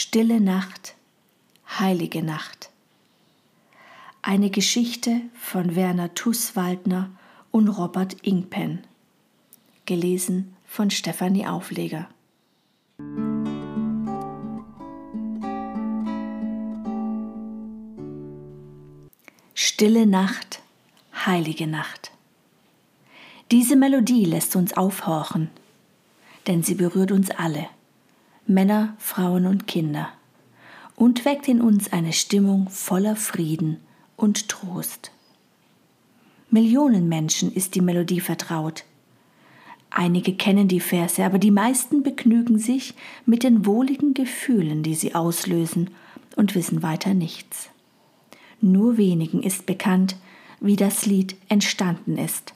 Stille Nacht, heilige Nacht. Eine Geschichte von Werner Tusswaldner und Robert Ingpen. Gelesen von Stefanie Aufleger. Stille Nacht, heilige Nacht. Diese Melodie lässt uns aufhorchen, denn sie berührt uns alle. Männer, Frauen und Kinder und weckt in uns eine Stimmung voller Frieden und Trost. Millionen Menschen ist die Melodie vertraut. Einige kennen die Verse, aber die meisten begnügen sich mit den wohligen Gefühlen, die sie auslösen, und wissen weiter nichts. Nur wenigen ist bekannt, wie das Lied entstanden ist,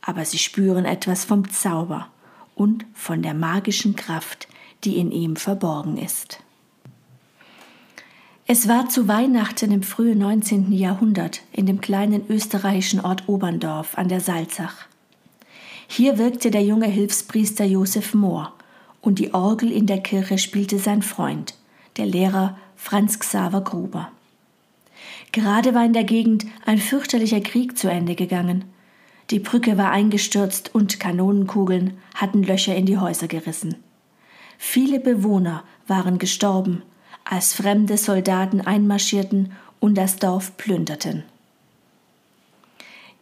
aber sie spüren etwas vom Zauber und von der magischen Kraft, die in ihm verborgen ist. Es war zu Weihnachten im frühen 19. Jahrhundert in dem kleinen österreichischen Ort Oberndorf an der Salzach. Hier wirkte der junge Hilfspriester Josef Mohr und die Orgel in der Kirche spielte sein Freund, der Lehrer Franz Xaver Gruber. Gerade war in der Gegend ein fürchterlicher Krieg zu Ende gegangen. Die Brücke war eingestürzt und Kanonenkugeln hatten Löcher in die Häuser gerissen. Viele Bewohner waren gestorben, als fremde Soldaten einmarschierten und das Dorf plünderten.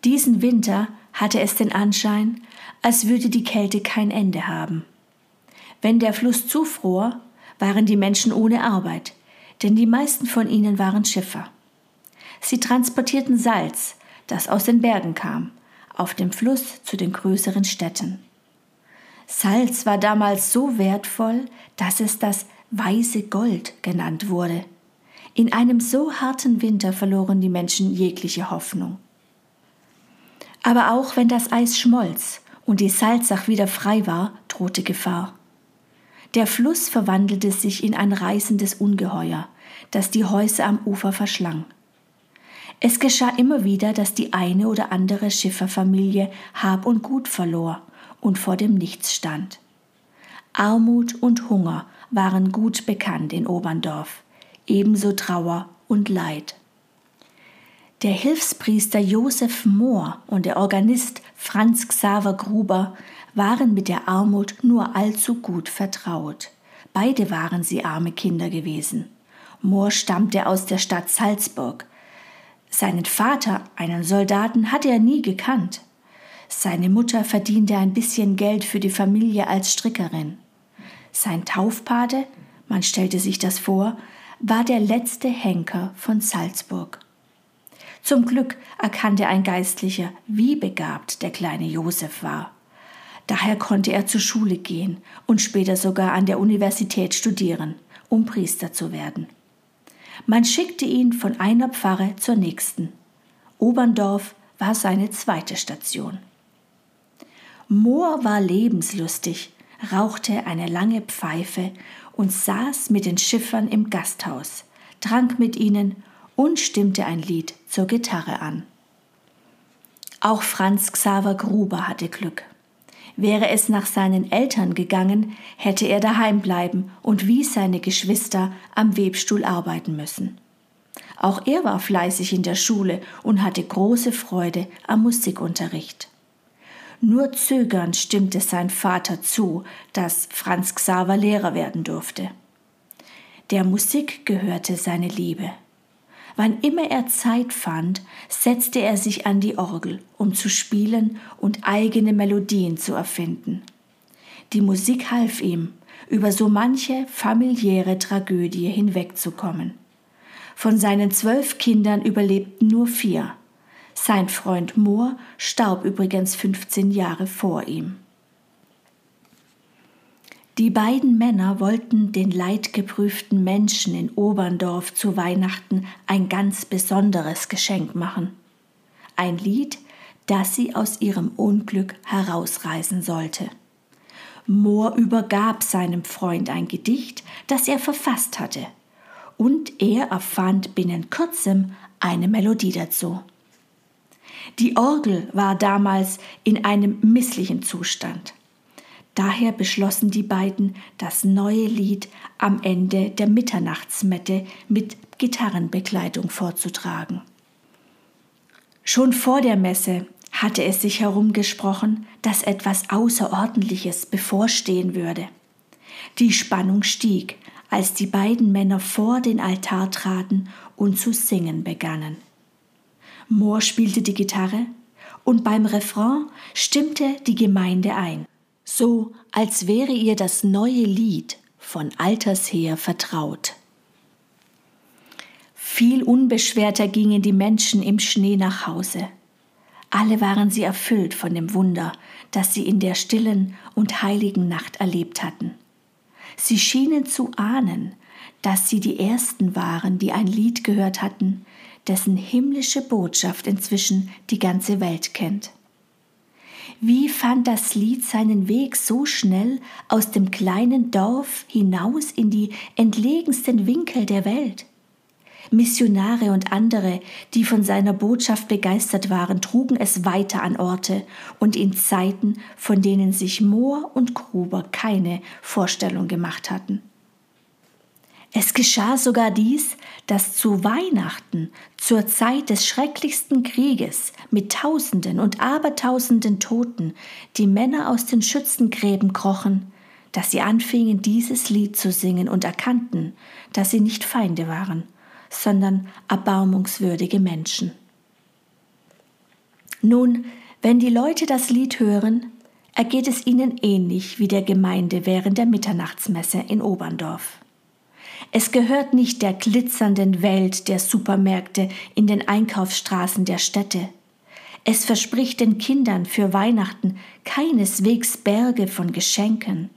Diesen Winter hatte es den Anschein, als würde die Kälte kein Ende haben. Wenn der Fluss zufror, waren die Menschen ohne Arbeit, denn die meisten von ihnen waren Schiffer. Sie transportierten Salz, das aus den Bergen kam, auf dem Fluss zu den größeren Städten. Salz war damals so wertvoll, dass es das weiße Gold genannt wurde. In einem so harten Winter verloren die Menschen jegliche Hoffnung. Aber auch wenn das Eis schmolz und die Salzach wieder frei war, drohte Gefahr. Der Fluss verwandelte sich in ein reißendes Ungeheuer, das die Häuser am Ufer verschlang. Es geschah immer wieder, dass die eine oder andere Schifferfamilie Hab und Gut verlor und vor dem Nichts stand. Armut und Hunger waren gut bekannt in Oberndorf, ebenso Trauer und Leid. Der Hilfspriester Josef Mohr und der Organist Franz Xaver Gruber waren mit der Armut nur allzu gut vertraut. Beide waren sie arme Kinder gewesen. Mohr stammte aus der Stadt Salzburg. Seinen Vater, einen Soldaten, hatte er nie gekannt. Seine Mutter verdiente ein bisschen Geld für die Familie als Strickerin. Sein Taufpate, man stellte sich das vor, war der letzte Henker von Salzburg. Zum Glück erkannte ein Geistlicher, wie begabt der kleine Josef war. Daher konnte er zur Schule gehen und später sogar an der Universität studieren, um Priester zu werden. Man schickte ihn von einer Pfarre zur nächsten. Oberndorf war seine zweite Station. Mohr war lebenslustig, rauchte eine lange Pfeife und saß mit den Schiffern im Gasthaus, trank mit ihnen und stimmte ein Lied zur Gitarre an. Auch Franz Xaver Gruber hatte Glück. Wäre es nach seinen Eltern gegangen, hätte er daheim bleiben und wie seine Geschwister am Webstuhl arbeiten müssen. Auch er war fleißig in der Schule und hatte große Freude am Musikunterricht. Nur zögernd stimmte sein Vater zu, dass Franz Xaver Lehrer werden durfte. Der Musik gehörte seine Liebe. Wann immer er Zeit fand, setzte er sich an die Orgel, um zu spielen und eigene Melodien zu erfinden. Die Musik half ihm, über so manche familiäre Tragödie hinwegzukommen. Von seinen zwölf Kindern überlebten nur vier. Sein Freund Mohr starb übrigens 15 Jahre vor ihm. Die beiden Männer wollten den leidgeprüften Menschen in Oberndorf zu Weihnachten ein ganz besonderes Geschenk machen. Ein Lied, das sie aus ihrem Unglück herausreißen sollte. Mohr übergab seinem Freund ein Gedicht, das er verfasst hatte, und er erfand binnen kurzem eine Melodie dazu. Die Orgel war damals in einem misslichen Zustand. Daher beschlossen die beiden, das neue Lied am Ende der Mitternachtsmette mit Gitarrenbegleitung vorzutragen. Schon vor der Messe hatte es sich herumgesprochen, dass etwas Außerordentliches bevorstehen würde. Die Spannung stieg, als die beiden Männer vor den Altar traten und zu singen begannen. Mohr spielte die Gitarre und beim Refrain stimmte die Gemeinde ein so als wäre ihr das neue Lied von alters her vertraut. Viel unbeschwerter gingen die Menschen im Schnee nach Hause. Alle waren sie erfüllt von dem Wunder, das sie in der stillen und heiligen Nacht erlebt hatten. Sie schienen zu ahnen, dass sie die Ersten waren, die ein Lied gehört hatten, dessen himmlische Botschaft inzwischen die ganze Welt kennt. Wie fand das Lied seinen Weg so schnell aus dem kleinen Dorf hinaus in die entlegensten Winkel der Welt? Missionare und andere, die von seiner Botschaft begeistert waren, trugen es weiter an Orte und in Zeiten, von denen sich Mohr und Gruber keine Vorstellung gemacht hatten. Es geschah sogar dies, dass zu Weihnachten, zur Zeit des schrecklichsten Krieges mit Tausenden und Abertausenden Toten, die Männer aus den Schützengräben krochen, dass sie anfingen, dieses Lied zu singen und erkannten, dass sie nicht Feinde waren, sondern erbarmungswürdige Menschen. Nun, wenn die Leute das Lied hören, ergeht es ihnen ähnlich wie der Gemeinde während der Mitternachtsmesse in Oberndorf. Es gehört nicht der glitzernden Welt der Supermärkte in den Einkaufsstraßen der Städte. Es verspricht den Kindern für Weihnachten keineswegs Berge von Geschenken.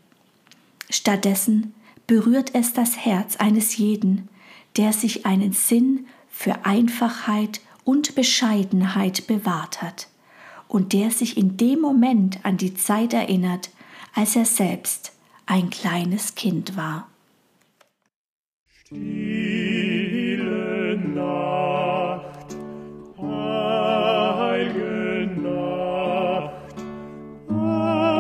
Stattdessen berührt es das Herz eines jeden, der sich einen Sinn für Einfachheit und Bescheidenheit bewahrt hat und der sich in dem Moment an die Zeit erinnert, als er selbst ein kleines Kind war.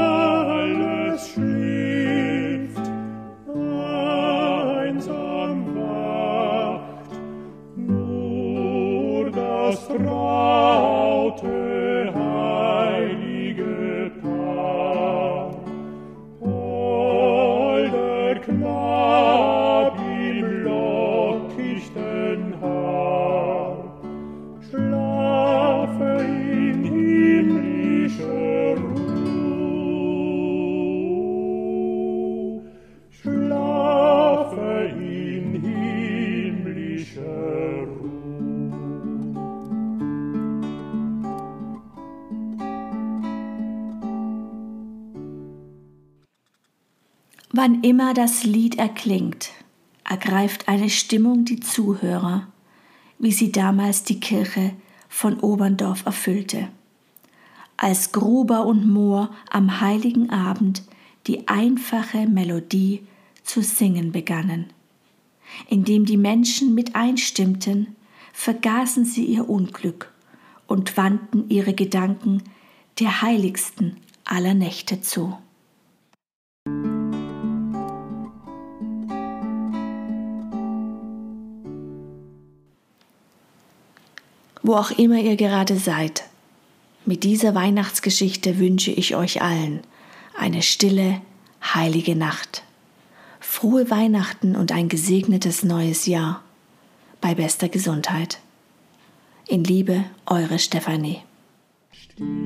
Alles schläft, einsam wacht, nur das traute Wann immer das Lied erklingt, ergreift eine Stimmung die Zuhörer, wie sie damals die Kirche von Oberndorf erfüllte. Als Gruber und Mohr am heiligen Abend die einfache Melodie zu singen begannen. Indem die Menschen mit einstimmten, vergaßen sie ihr Unglück und wandten ihre Gedanken der heiligsten aller Nächte zu. Wo auch immer ihr gerade seid. Mit dieser Weihnachtsgeschichte wünsche ich euch allen eine stille, heilige Nacht. Frohe Weihnachten und ein gesegnetes neues Jahr. Bei bester Gesundheit. In Liebe, eure Stefanie. Still.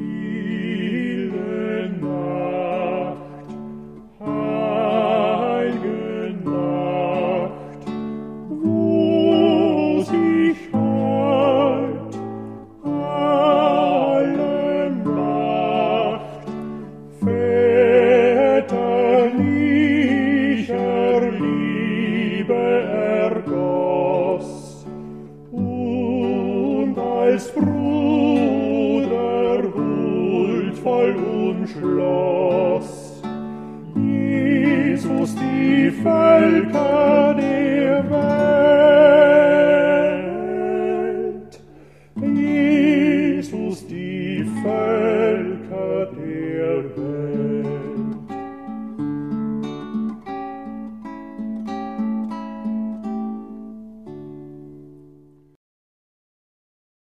des Bruder huldvoll umschloss. Jesus die Völker der Welt